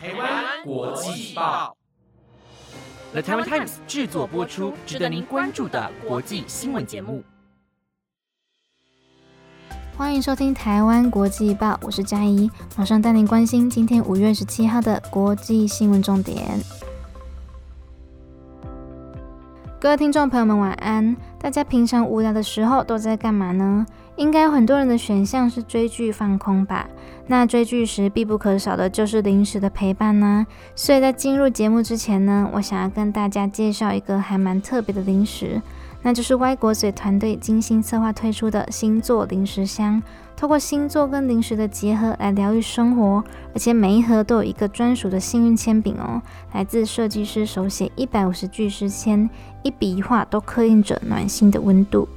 台湾国际报，The Taiwan Times 制作播出，值得您关注的国际新闻节目。欢迎收听台湾国际报，我是嘉怡，马上带您关心今天五月十七号的国际新闻重点。各位听众朋友们，晚安！大家平常无聊的时候都在干嘛呢？应该有很多人的选项是追剧放空吧？那追剧时必不可少的就是零食的陪伴呢。所以在进入节目之前呢，我想要跟大家介绍一个还蛮特别的零食。那就是歪国嘴团队精心策划推出的星座零食箱，通过星座跟零食的结合来疗愈生活，而且每一盒都有一个专属的幸运铅笔哦，来自设计师手写一百五十句诗签，一笔一画都刻印着暖心的温度。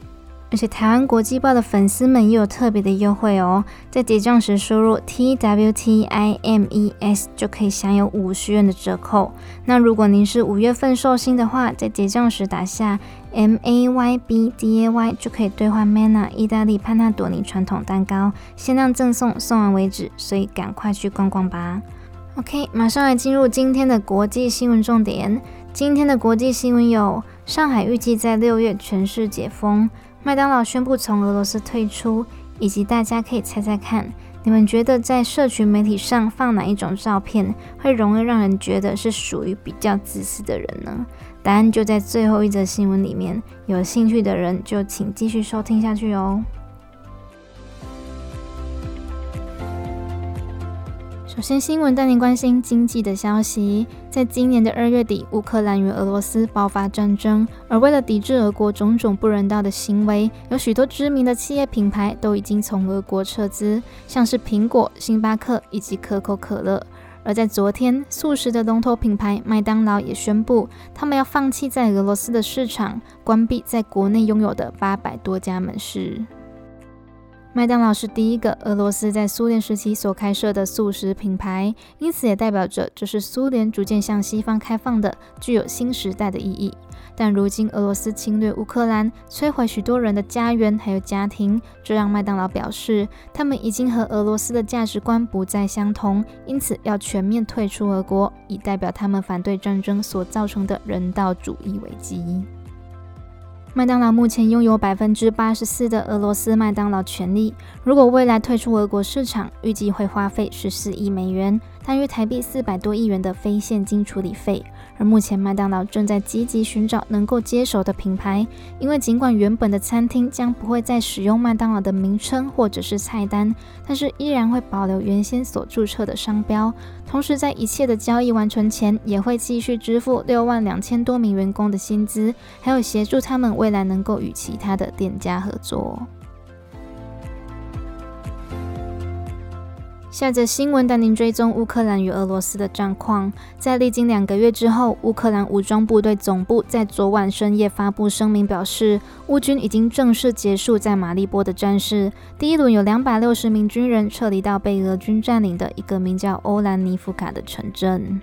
而且台湾国际报的粉丝们也有特别的优惠哦，在结账时输入 T W T I M E S 就可以享有五十元的折扣。那如果您是五月份寿星的话，在结账时打下 M A Y B D A Y 就可以兑换 Manna 意大利潘纳朵尼传统蛋糕，限量赠送，送完为止，所以赶快去逛逛吧。OK，马上来进入今天的国际新闻重点。今天的国际新闻有：上海预计在六月全市解封。麦当劳宣布从俄罗斯退出，以及大家可以猜猜看，你们觉得在社群媒体上放哪一种照片会容易让人觉得是属于比较自私的人呢？答案就在最后一则新闻里面，有兴趣的人就请继续收听下去哦。首先，新闻带您关心经济的消息。在今年的二月底，乌克兰与俄罗斯爆发战争，而为了抵制俄国种种不人道的行为，有许多知名的企业品牌都已经从俄国撤资，像是苹果、星巴克以及可口可乐。而在昨天，素食的龙头品牌麦当劳也宣布，他们要放弃在俄罗斯的市场，关闭在国内拥有的八百多家门市。麦当劳是第一个俄罗斯在苏联时期所开设的素食品牌，因此也代表着这是苏联逐渐向西方开放的，具有新时代的意义。但如今俄罗斯侵略乌克兰，摧毁许多人的家园还有家庭，这让麦当劳表示，他们已经和俄罗斯的价值观不再相同，因此要全面退出俄国，以代表他们反对战争所造成的人道主义危机。麦当劳目前拥有百分之八十四的俄罗斯麦当劳权利。如果未来退出俄国市场，预计会花费十四亿美元，大约台币四百多亿元的非现金处理费。而目前麦当劳正在积极寻找能够接手的品牌，因为尽管原本的餐厅将不会再使用麦当劳的名称或者是菜单，但是依然会保留原先所注册的商标。同时，在一切的交易完成前，也会继续支付六万两千多名员工的薪资，还有协助他们未来能够与其他的店家合作。下则新闻带您追踪乌克兰与俄罗斯的战况。在历经两个月之后，乌克兰武装部队总部在昨晚深夜发布声明，表示乌军已经正式结束在马利波的战事。第一轮有两百六十名军人撤离到被俄军占领的一个名叫欧兰尼夫卡的城镇。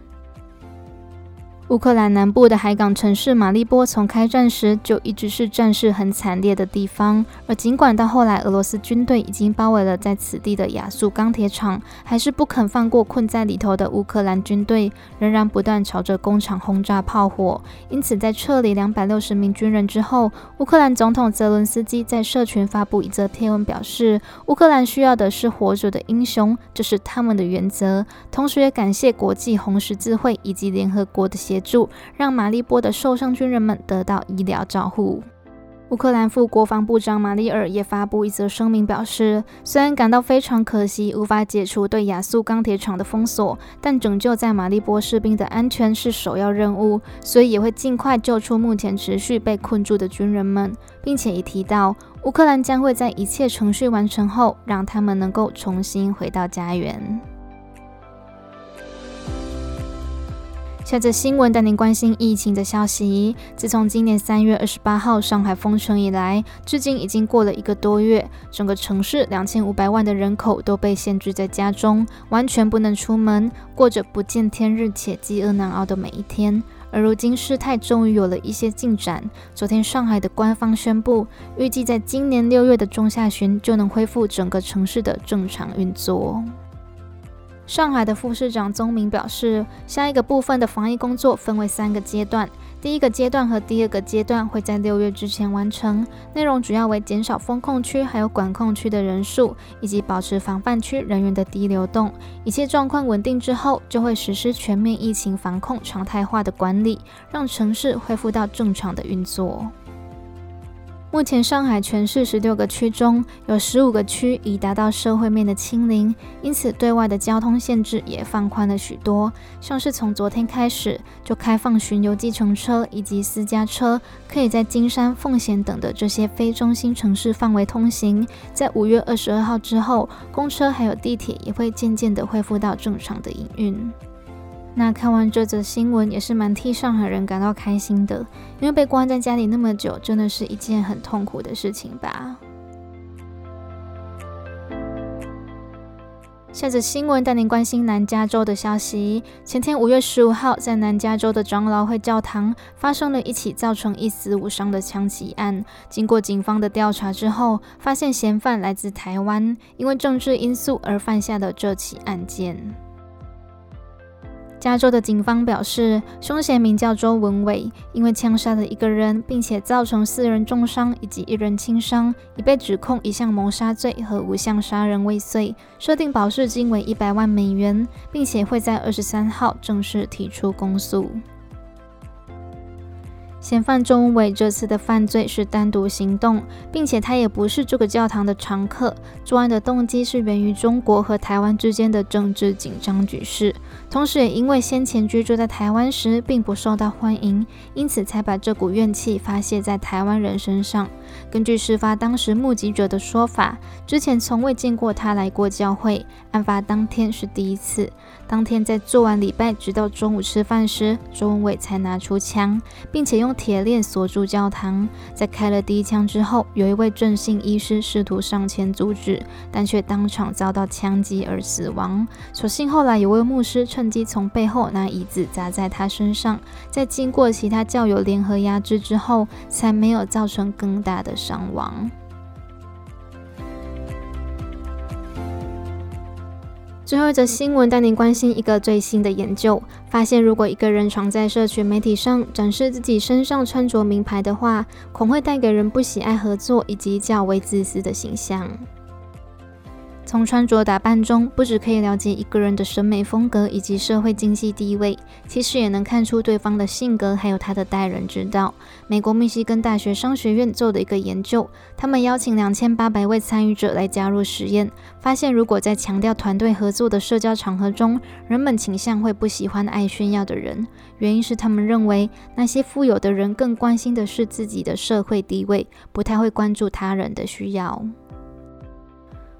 乌克兰南部的海港城市马利波，从开战时就一直是战事很惨烈的地方。而尽管到后来俄罗斯军队已经包围了在此地的亚速钢铁厂，还是不肯放过困在里头的乌克兰军队，仍然不断朝着工厂轰炸炮火。因此，在撤离两百六十名军人之后，乌克兰总统泽伦斯基在社群发布一则贴文，表示乌克兰需要的是活着的英雄，这是他们的原则。同时，也感谢国际红十字会以及联合国的协。协助让马利波的受伤军人们得到医疗照护。乌克兰副国防部长马里尔也发布一则声明，表示虽然感到非常可惜，无法解除对亚速钢铁厂的封锁，但拯救在马利波士兵的安全是首要任务，所以也会尽快救出目前持续被困住的军人们，并且也提到乌克兰将会在一切程序完成后，让他们能够重新回到家园。下则新闻带您关心疫情的消息。自从今年三月二十八号上海封城以来，至今已经过了一个多月，整个城市两千五百万的人口都被限制在家中，完全不能出门，过着不见天日且饥饿难熬的每一天。而如今事态终于有了一些进展，昨天上海的官方宣布，预计在今年六月的中下旬就能恢复整个城市的正常运作。上海的副市长宗明表示，下一个部分的防疫工作分为三个阶段。第一个阶段和第二个阶段会在六月之前完成，内容主要为减少封控区还有管控区的人数，以及保持防范区人员的低流动。一切状况稳定之后，就会实施全面疫情防控常态化的管理，让城市恢复到正常的运作。目前，上海全市十六个区中有十五个区已达到社会面的清零，因此对外的交通限制也放宽了许多。像是从昨天开始就开放巡游计程车以及私家车可以在金山、奉贤等的这些非中心城市范围通行。在五月二十二号之后，公车还有地铁也会渐渐的恢复到正常的营运。那看完这则新闻，也是蛮替上海人感到开心的，因为被关在家里那么久，真的是一件很痛苦的事情吧。下则新闻带您关心南加州的消息。前天五月十五号，在南加州的长老会教堂发生了一起造成一死五伤的枪击案。经过警方的调查之后，发现嫌犯来自台湾，因为政治因素而犯下的这起案件。加州的警方表示，凶嫌名叫周文伟，因为枪杀了一个人，并且造成四人重伤以及一人轻伤，已被指控一项谋杀罪和五项杀人未遂，设定保释金为一百万美元，并且会在二十三号正式提出公诉。嫌犯周文伟这次的犯罪是单独行动，并且他也不是这个教堂的常客。作案的动机是源于中国和台湾之间的政治紧张局势，同时也因为先前居住在台湾时并不受到欢迎，因此才把这股怨气发泄在台湾人身上。根据事发当时目击者的说法，之前从未见过他来过教会，案发当天是第一次。当天在做完礼拜，直到中午吃饭时，周文伟才拿出枪，并且用用铁链锁住教堂。在开了第一枪之后，有一位正信医师试图上前阻止，但却当场遭到枪击而死亡。所幸后来有位牧师趁机从背后拿椅子砸在他身上，在经过其他教友联合压制之后，才没有造成更大的伤亡。最后一则新闻带您关心一个最新的研究，发现如果一个人常在社群媒体上展示自己身上穿着名牌的话，恐会带给人不喜爱合作以及较为自私的形象。从穿着打扮中，不只可以了解一个人的审美风格以及社会经济地位，其实也能看出对方的性格，还有他的待人之道。美国密西根大学商学院做的一个研究，他们邀请两千八百位参与者来加入实验，发现如果在强调团队合作的社交场合中，人们倾向会不喜欢爱炫耀的人，原因是他们认为那些富有的人更关心的是自己的社会地位，不太会关注他人的需要。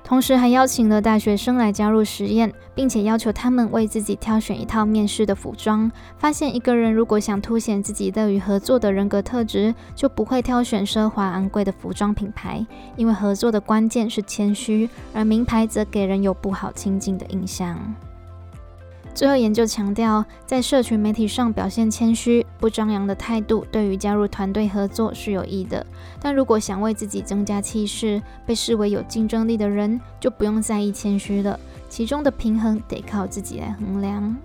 同时还邀请了大学生来加入实验，并且要求他们为自己挑选一套面试的服装。发现一个人如果想凸显自己乐于合作的人格特质，就不会挑选奢华昂贵的服装品牌，因为合作的关键是谦虚，而名牌则给人有不好亲近的印象。最后研究强调，在社群媒体上表现谦虚、不张扬的态度，对于加入团队合作是有益的。但如果想为自己增加气势，被视为有竞争力的人，就不用在意谦虚了。其中的平衡得靠自己来衡量。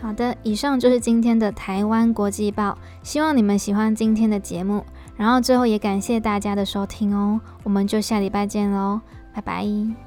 好的，以上就是今天的台湾国际报，希望你们喜欢今天的节目。然后最后也感谢大家的收听哦，我们就下礼拜见喽，拜拜。